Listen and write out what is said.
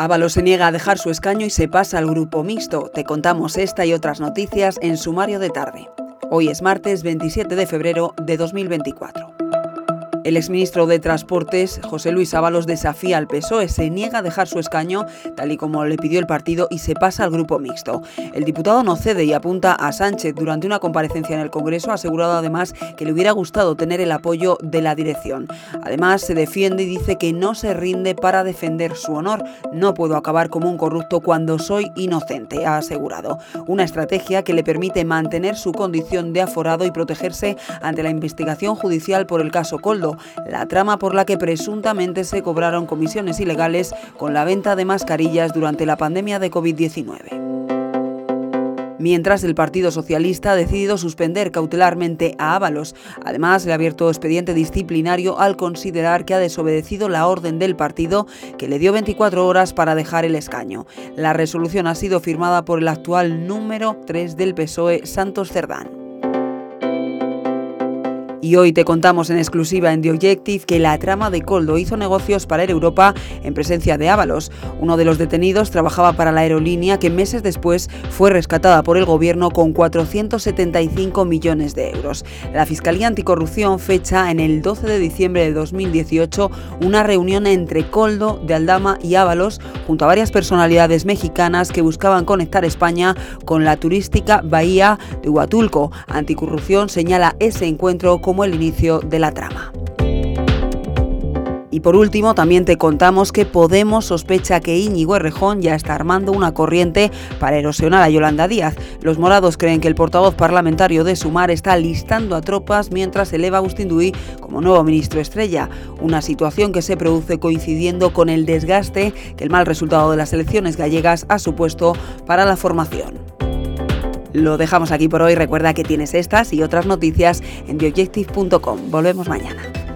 Ábalos se niega a dejar su escaño y se pasa al grupo mixto. Te contamos esta y otras noticias en Sumario de Tarde. Hoy es martes 27 de febrero de 2024. El exministro de Transportes, José Luis Ábalos, desafía al PSOE, se niega a dejar su escaño, tal y como le pidió el partido, y se pasa al grupo mixto. El diputado no cede y apunta a Sánchez. Durante una comparecencia en el Congreso ha asegurado además que le hubiera gustado tener el apoyo de la dirección. Además, se defiende y dice que no se rinde para defender su honor. No puedo acabar como un corrupto cuando soy inocente, ha asegurado. Una estrategia que le permite mantener su condición de aforado y protegerse ante la investigación judicial por el caso Coldo la trama por la que presuntamente se cobraron comisiones ilegales con la venta de mascarillas durante la pandemia de COVID-19 mientras el Partido Socialista ha decidido suspender cautelarmente a Ábalos. Además, le ha abierto expediente disciplinario al considerar que ha desobedecido la orden del partido que le dio 24 horas para dejar el escaño. La resolución ha sido firmada por el actual número 3 del PSOE, Santos Cerdán. Y hoy te contamos en exclusiva en The Objective que la trama de Coldo hizo negocios para Air Europa en presencia de Ábalos. Uno de los detenidos trabajaba para la aerolínea que meses después fue rescatada por el gobierno con 475 millones de euros. La Fiscalía Anticorrupción fecha en el 12 de diciembre de 2018 una reunión entre Coldo de Aldama y Ábalos junto a varias personalidades mexicanas que buscaban conectar España con la turística bahía de Huatulco. Anticorrupción señala ese encuentro como el inicio de la trama. Y por último, también te contamos que Podemos sospecha que Íñigo Errejón ya está armando una corriente para erosionar a Yolanda Díaz. Los morados creen que el portavoz parlamentario de Sumar está listando a tropas mientras eleva a Agustín Duy como nuevo ministro estrella. Una situación que se produce coincidiendo con el desgaste que el mal resultado de las elecciones gallegas ha supuesto para la formación. Lo dejamos aquí por hoy. Recuerda que tienes estas y otras noticias en bioobjective.com. Volvemos mañana.